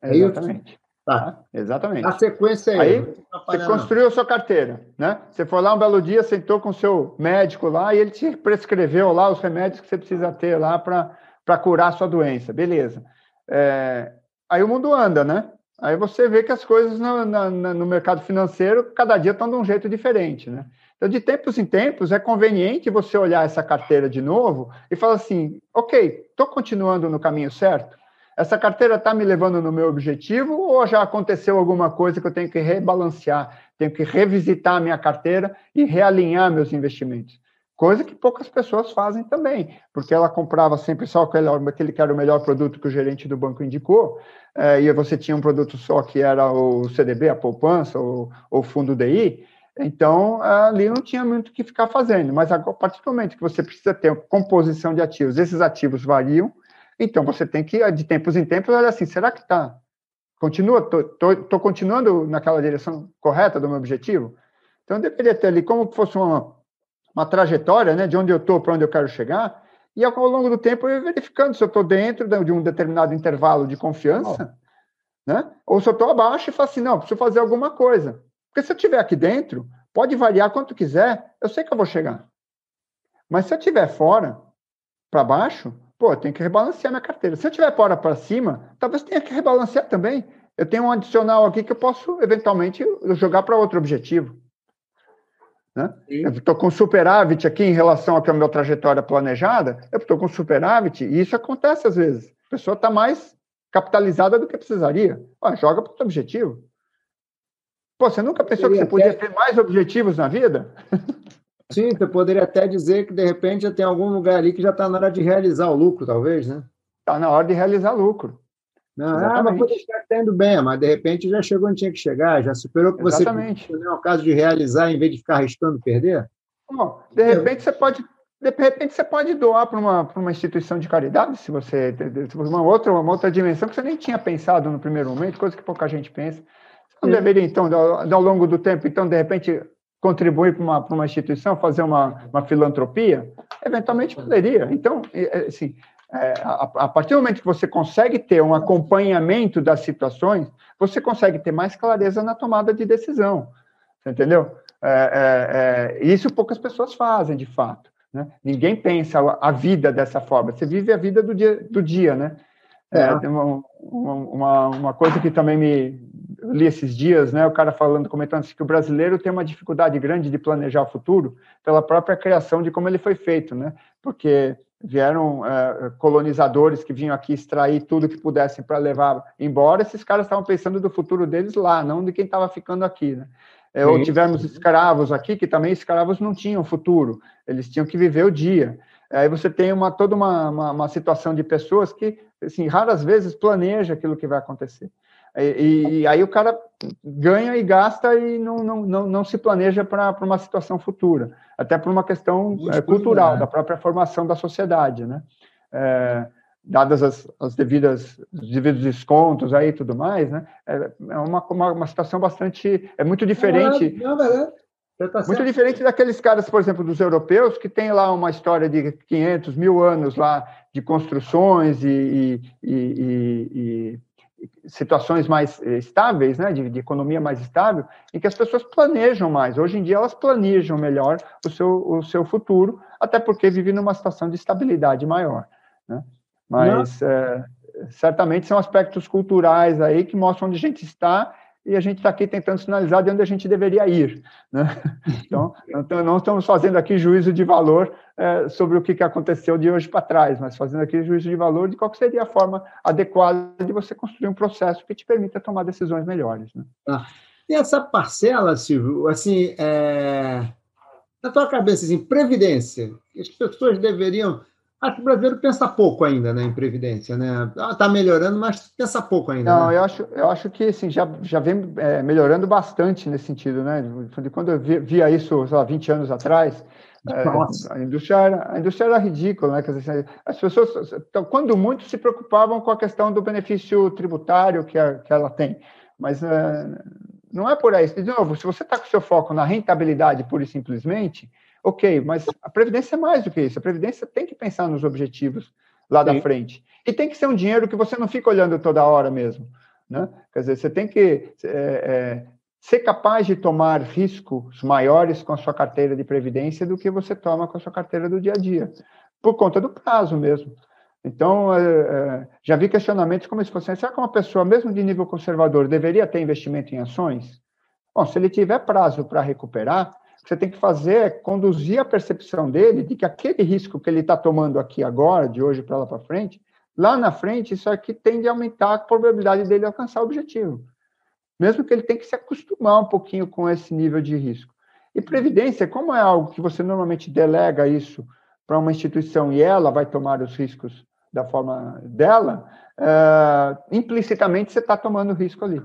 É Exatamente. Isso? Tá. Exatamente. A sequência é aí. Você construiu a sua carteira, né? Você foi lá um belo dia, sentou com o seu médico lá e ele te prescreveu lá os remédios que você precisa ter lá para para curar sua doença, beleza. É, aí o mundo anda, né? Aí você vê que as coisas no, no mercado financeiro cada dia estão de um jeito diferente, né? Então, de tempos em tempos, é conveniente você olhar essa carteira de novo e falar assim: ok, estou continuando no caminho certo? Essa carteira está me levando no meu objetivo ou já aconteceu alguma coisa que eu tenho que rebalancear, tenho que revisitar a minha carteira e realinhar meus investimentos? Coisa que poucas pessoas fazem também, porque ela comprava sempre só aquele, aquele que era o melhor produto que o gerente do banco indicou, é, e você tinha um produto só que era o CDB, a poupança, ou o fundo DI, então ali não tinha muito o que ficar fazendo. Mas a partir do momento que você precisa ter composição de ativos, esses ativos variam, então você tem que, de tempos em tempos, olha assim, será que está? Continua, estou continuando naquela direção correta do meu objetivo? Então eu deveria ter ali, como fosse uma uma trajetória, né, de onde eu estou para onde eu quero chegar, e ao longo do tempo eu verificando se eu estou dentro de um determinado intervalo de confiança, oh. né, ou se eu estou abaixo e falo assim, não, preciso fazer alguma coisa. Porque se eu estiver aqui dentro, pode variar quanto quiser, eu sei que eu vou chegar. Mas se eu estiver fora, para baixo, pô, eu tenho que rebalancear minha carteira. Se eu estiver fora para cima, talvez tenha que rebalancear também. Eu tenho um adicional aqui que eu posso, eventualmente, jogar para outro objetivo. Né? Eu estou com superávit aqui em relação à minha trajetória planejada, eu estou com superávit, e isso acontece às vezes. A pessoa está mais capitalizada do que precisaria. Pô, joga para o objetivo. Pô, você nunca pensou que você podia ter mais objetivos na vida? Sim, você poderia até dizer que de repente já tem algum lugar ali que já está na hora de realizar o lucro, talvez, né? Está na hora de realizar lucro. Não, ah, mas pode estar está indo bem, mas de repente já chegou onde tinha que chegar, já superou o que você Exatamente. Não é o caso de realizar em vez de ficar arriscando perder? Bom, de repente você pode de repente você pode doar para uma, uma instituição de caridade, se você uma outra, uma outra dimensão que você nem tinha pensado no primeiro momento, coisa que pouca gente pensa. Você não é. deveria, então, ao, ao longo do tempo, então, de repente, contribuir para uma, para uma instituição, fazer uma, uma filantropia? Eventualmente poderia. Então, assim, é, a, a, partir do momento que você consegue ter um acompanhamento das situações, você consegue ter mais clareza na tomada de decisão. Entendeu? É, é, é isso poucas pessoas fazem, de fato. Né? Ninguém pensa a vida dessa forma. Você vive a vida do dia, do dia né? É, uma, uma, uma coisa que também me, li esses dias, né, o cara falando, comentando assim, que o brasileiro tem uma dificuldade grande de planejar o futuro pela própria criação de como ele foi feito, né? Porque vieram é, colonizadores que vinham aqui extrair tudo que pudessem para levar embora, esses caras estavam pensando do futuro deles lá, não de quem estava ficando aqui, né? É, ou tivemos escravos aqui, que também escravos não tinham futuro, eles tinham que viver o dia. Aí você tem uma, toda uma, uma, uma situação de pessoas que, assim, raras vezes planeja aquilo que vai acontecer. E, e, aí o cara ganha e gasta e não, não, não, não se planeja para uma situação futura, até por uma questão é, cultural, da própria formação da sociedade, né? É, dadas as, as devidas os devidos descontos aí e tudo mais, né? É, é uma, uma, uma, situação bastante é muito diferente. Não, não, não, Tá muito diferente daqueles caras, por exemplo, dos europeus, que tem lá uma história de 500 mil anos lá de construções e, e, e situações mais eh, estáveis, né, de, de, economia mais estável, em que as pessoas planejam mais. Hoje em dia elas planejam melhor o seu, o seu futuro, até porque vivem numa situação de estabilidade maior. Né? Mas é, certamente são aspectos culturais aí que mostram onde a gente está e a gente está aqui tentando sinalizar de onde a gente deveria ir. Né? Então, não estamos fazendo aqui juízo de valor é, sobre o que, que aconteceu de hoje para trás, mas fazendo aqui juízo de valor de qual seria a forma adequada de você construir um processo que te permita tomar decisões melhores. Né? Ah, e essa parcela, Silvio, assim, é... na tua cabeça, assim, previdência, as pessoas deveriam Acho que o brasileiro pensa pouco ainda né, em previdência, né? Está melhorando, mas pensa pouco ainda. Não, né? eu, acho, eu acho que assim, já, já vem é, melhorando bastante nesse sentido, né? Quando eu via isso, sei lá, 20 anos atrás, é, a, indústria era, a indústria era ridícula, né? Dizer, as pessoas, então, quando muito, se preocupavam com a questão do benefício tributário que, a, que ela tem. Mas é, não é por aí. De novo, se você está com o seu foco na rentabilidade pura e simplesmente, Ok, mas a Previdência é mais do que isso. A Previdência tem que pensar nos objetivos lá Sim. da frente. E tem que ser um dinheiro que você não fica olhando toda hora mesmo. Né? Quer dizer, você tem que é, é, ser capaz de tomar riscos maiores com a sua carteira de Previdência do que você toma com a sua carteira do dia a dia, por conta do prazo mesmo. Então, é, é já vi questionamentos como se fosse, será que uma pessoa, mesmo de nível conservador, deveria ter investimento em ações? Bom, se ele tiver prazo para recuperar, você tem que fazer é conduzir a percepção dele de que aquele risco que ele está tomando aqui agora, de hoje para lá para frente, lá na frente, isso aqui tende a aumentar a probabilidade dele alcançar o objetivo. Mesmo que ele tenha que se acostumar um pouquinho com esse nível de risco. E previdência, como é algo que você normalmente delega isso para uma instituição e ela vai tomar os riscos da forma dela, é, implicitamente você está tomando risco ali.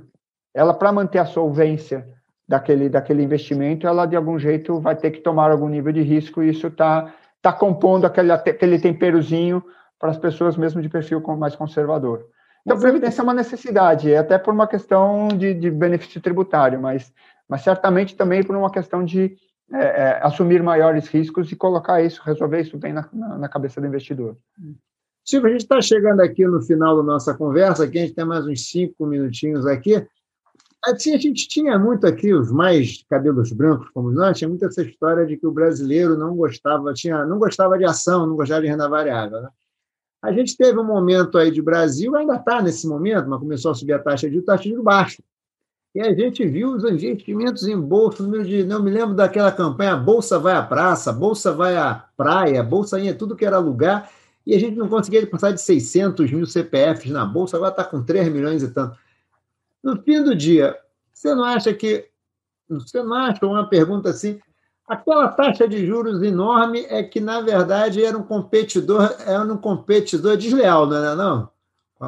Ela, para manter a solvência daquele, daquele investimento, ela de algum jeito vai ter que tomar algum nível de risco e isso está tá compondo aquele, aquele temperozinho para as pessoas mesmo de perfil mais conservador. Então, previdência é uma necessidade, é até por uma questão de, de benefício tributário, mas, mas certamente também por uma questão de é, é, assumir maiores riscos e colocar isso, resolver isso bem na, na, na cabeça do investidor. Silvio, a gente está chegando aqui no final da nossa conversa, aqui a gente tem mais uns cinco minutinhos aqui. Assim, a gente tinha muito aqui, os mais cabelos brancos como nós, tinha muito essa história de que o brasileiro não gostava, tinha, não gostava de ação, não gostava de renda variável. Né? A gente teve um momento aí de Brasil, ainda está nesse momento, mas começou a subir a taxa de taxa de baixa. E a gente viu os investimentos em bolsa, de, não me lembro daquela campanha, Bolsa vai à praça, Bolsa vai à praia, Bolsa ia tudo que era lugar, e a gente não conseguia passar de 600 mil CPFs na Bolsa, agora está com 3 milhões e tanto. No fim do dia, você não acha que. Você não acha uma pergunta assim? Aquela taxa de juros enorme é que, na verdade, era um competidor, era um competidor desleal, não é não?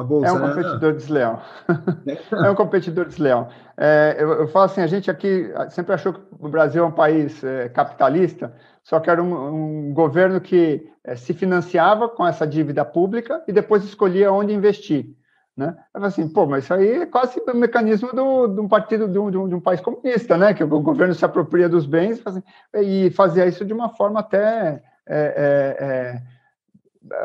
Bolsa, é um né? competidor desleal. é um competidor desleal. É, eu, eu, falo assim, a gente aqui sempre achou que o Brasil é um país é, capitalista, só que era um, um governo que é, se financiava com essa dívida pública e depois escolhia onde investir. Né? Falo assim, pô, mas isso aí é quase o mecanismo do, de um partido, de um, de, um, de um, país comunista, né? Que o governo se apropria dos bens assim, e fazia isso de uma forma até é, é, é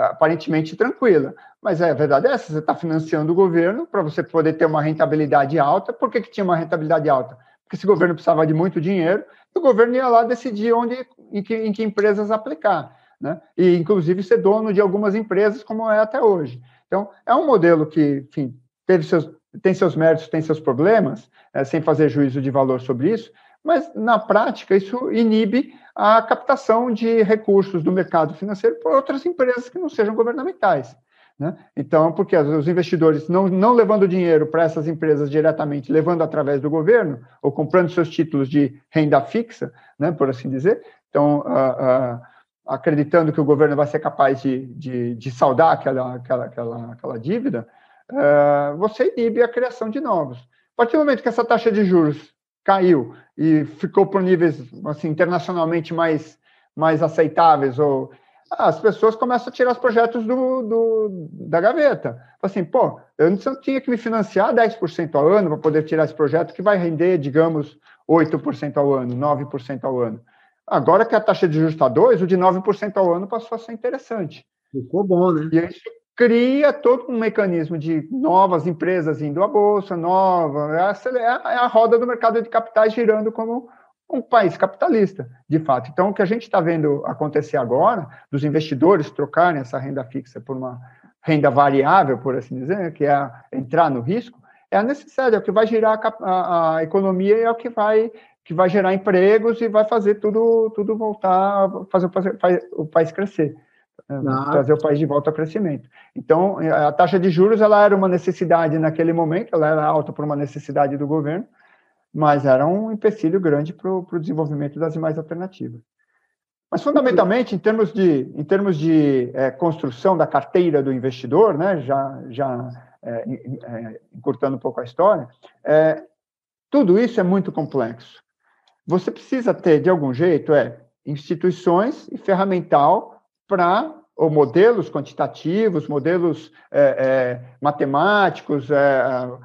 aparentemente tranquila. Mas a verdade é essa, você está financiando o governo para você poder ter uma rentabilidade alta. Por que, que tinha uma rentabilidade alta? Porque esse governo precisava de muito dinheiro, e o governo ia lá decidir onde, em que, em que empresas aplicar. Né? E, inclusive, ser dono de algumas empresas, como é até hoje. Então, é um modelo que, enfim, teve seus, tem seus méritos, tem seus problemas, é, sem fazer juízo de valor sobre isso, mas, na prática, isso inibe a captação de recursos do mercado financeiro por outras empresas que não sejam governamentais. Né? Então, porque os investidores não, não levando dinheiro para essas empresas diretamente, levando através do governo, ou comprando seus títulos de renda fixa, né, por assim dizer, então, uh, uh, acreditando que o governo vai ser capaz de, de, de saldar aquela, aquela, aquela, aquela dívida, uh, você inibe a criação de novos. A partir do momento que essa taxa de juros caiu e ficou por níveis assim, internacionalmente mais, mais aceitáveis, ou ah, as pessoas começam a tirar os projetos do, do da gaveta. Assim, pô, eu tinha que me financiar 10% ao ano para poder tirar esse projeto que vai render, digamos, 8% ao ano, 9% ao ano. Agora que a taxa de juros está 2, o de 9% ao ano passou a ser interessante. Ficou bom, né? E isso cria todo um mecanismo de novas empresas indo à bolsa, nova, é a, é a roda do mercado de capitais girando como um país capitalista, de fato. Então, o que a gente está vendo acontecer agora, dos investidores trocarem essa renda fixa por uma renda variável, por assim dizer, que é entrar no risco, é a necessidade, é o que vai girar a, a, a economia e é o que vai que vai gerar empregos e vai fazer tudo tudo voltar, fazer o, país crescer. Ah. trazer o país de volta ao crescimento. Então, a taxa de juros ela era uma necessidade naquele momento, ela era alta por uma necessidade do governo, mas era um empecilho grande para o desenvolvimento das demais alternativas. Mas, fundamentalmente, em termos de, em termos de é, construção da carteira do investidor, né, já, já é, é, encurtando um pouco a história, é, tudo isso é muito complexo. Você precisa ter, de algum jeito, é, instituições e ferramental para ou modelos quantitativos, modelos é, é, matemáticos, é,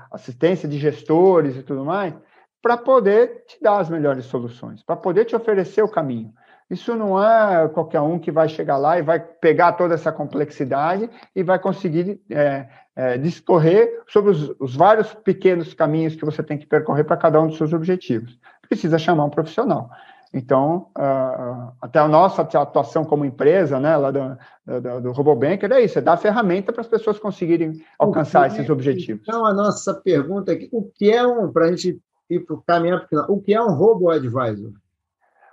assistência de gestores e tudo mais, para poder te dar as melhores soluções, para poder te oferecer o caminho. Isso não é qualquer um que vai chegar lá e vai pegar toda essa complexidade e vai conseguir é, é, discorrer sobre os, os, vários pequenos caminhos que você tem que percorrer para cada um dos seus objetivos. Precisa chamar um profissional. Então, uh, até a nossa atuação como empresa, né, lá do, do, do RoboBanker, é isso, é dar ferramenta para as pessoas conseguirem alcançar esses objetivos. Então, a nossa pergunta aqui, o que é um, para a gente ir para o caminho final, o que é um Robo-Advisor?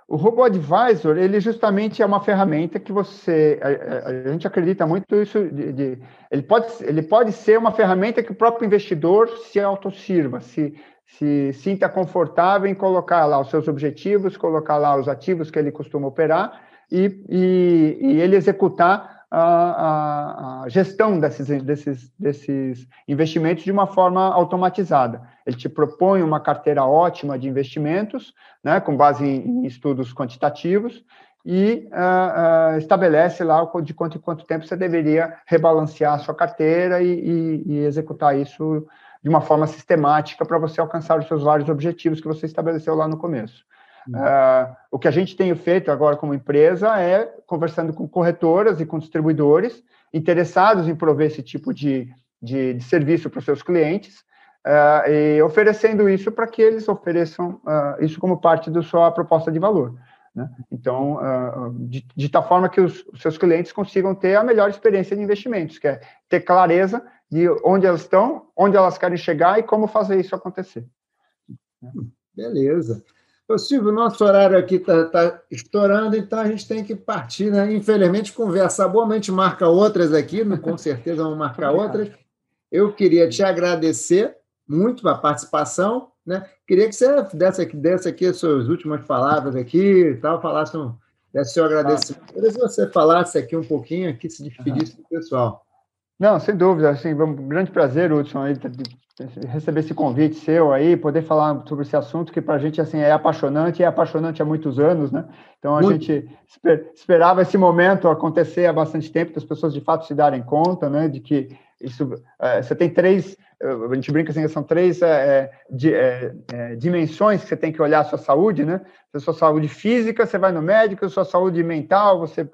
O Robo Advisor, ele justamente é uma ferramenta que você, a, a gente acredita muito isso de, de, ele pode, ele pode ser uma ferramenta que o próprio investidor se autossirva, se se sinta confortável em colocar lá os seus objetivos, colocar lá os ativos que ele costuma operar e, e, e ele executar a, a, gestão desses, desses, desses investimentos de uma forma automatizada. Ele te propõe uma carteira ótima de investimentos, né, com base em, em estudos quantitativos, e uh, uh, estabelece lá de quanto em quanto tempo você deveria rebalancear a sua carteira e, e, e executar isso de uma forma sistemática para você alcançar os seus vários objetivos que você estabeleceu lá no começo. Uh, o que a gente tem feito agora como empresa é conversando com corretoras e com distribuidores interessados em prover esse tipo de, de, de serviço para os seus clientes uh, e oferecendo isso para que eles ofereçam uh, isso como parte da sua proposta de valor. Né? Então, de, de tal forma que os, os seus clientes consigam ter a melhor experiência de investimentos, que é ter clareza de onde elas estão, onde elas querem chegar e como fazer isso acontecer. Beleza. Ô, Silvio, nosso horário aqui está tá estourando, então a gente tem que partir, né? Infelizmente, conversa boa, a gente marca outras aqui, com certeza vamos marcar outras. Eu queria te agradecer muito pela participação, né? Queria que você desse aqui, desse aqui as suas últimas palavras aqui e tal, falasse um, desse seu agradecimento. Queria que você falasse aqui um pouquinho, aqui, se despedisse do pessoal. Não, sem dúvida, assim, um grande prazer, Hudson, aí, receber esse convite seu aí, poder falar sobre esse assunto que para a gente assim é apaixonante, e é apaixonante há muitos anos, né? Então a Muito. gente esperava esse momento acontecer há bastante tempo, das pessoas de fato se darem conta, né, de que isso, é, você tem três, a gente brinca assim, são três é, de, é, dimensões que você tem que olhar a sua saúde, né? A sua saúde física, você vai no médico, a sua saúde mental, você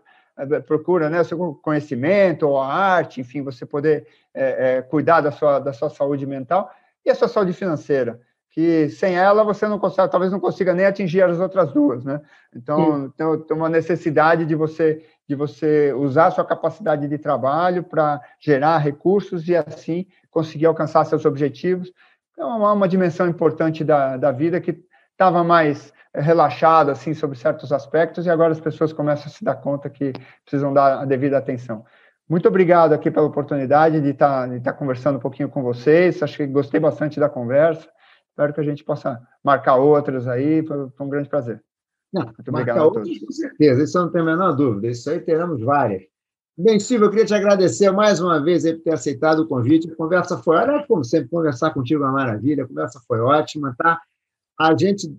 procura né, o seu conhecimento ou a arte, enfim, você poder é, é, cuidar da sua, da sua saúde mental e a sua saúde financeira, que sem ela você não consegue, talvez não consiga nem atingir as outras duas, né? Então, tem, tem uma necessidade de você de você usar a sua capacidade de trabalho para gerar recursos e assim conseguir alcançar seus objetivos. É uma, uma dimensão importante da, da vida que estava mais relaxado assim sobre certos aspectos e agora as pessoas começam a se dar conta que precisam dar a devida atenção. Muito obrigado aqui pela oportunidade de estar, de estar conversando um pouquinho com vocês. Acho que gostei bastante da conversa. Espero que a gente possa marcar outras aí. Foi, foi um grande prazer. Não, Muito obrigado a todos. Com certeza, isso não tem a menor dúvida. Isso aí teremos várias. Bem, Silvio, eu queria te agradecer mais uma vez por ter aceitado o convite. A conversa foi, olha, como sempre, conversar contigo é uma maravilha. A conversa foi ótima, tá? A gente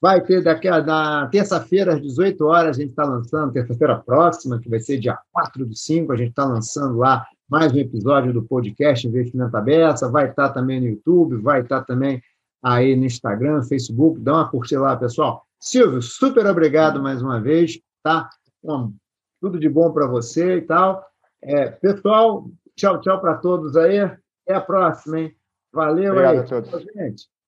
Vai ter daqui a na terça-feira, às 18 horas, a gente está lançando, terça-feira próxima, que vai ser dia 4 do 5, a gente está lançando lá mais um episódio do podcast Investimento Aberta. Vai estar tá também no YouTube, vai estar tá também aí no Instagram, Facebook. Dá uma curtida lá, pessoal. Silvio, super obrigado mais uma vez, tá? Bom, tudo de bom para você e tal. É, pessoal, tchau, tchau para todos aí. Até a próxima, hein? Valeu Obrigado aí. a todos. Gente.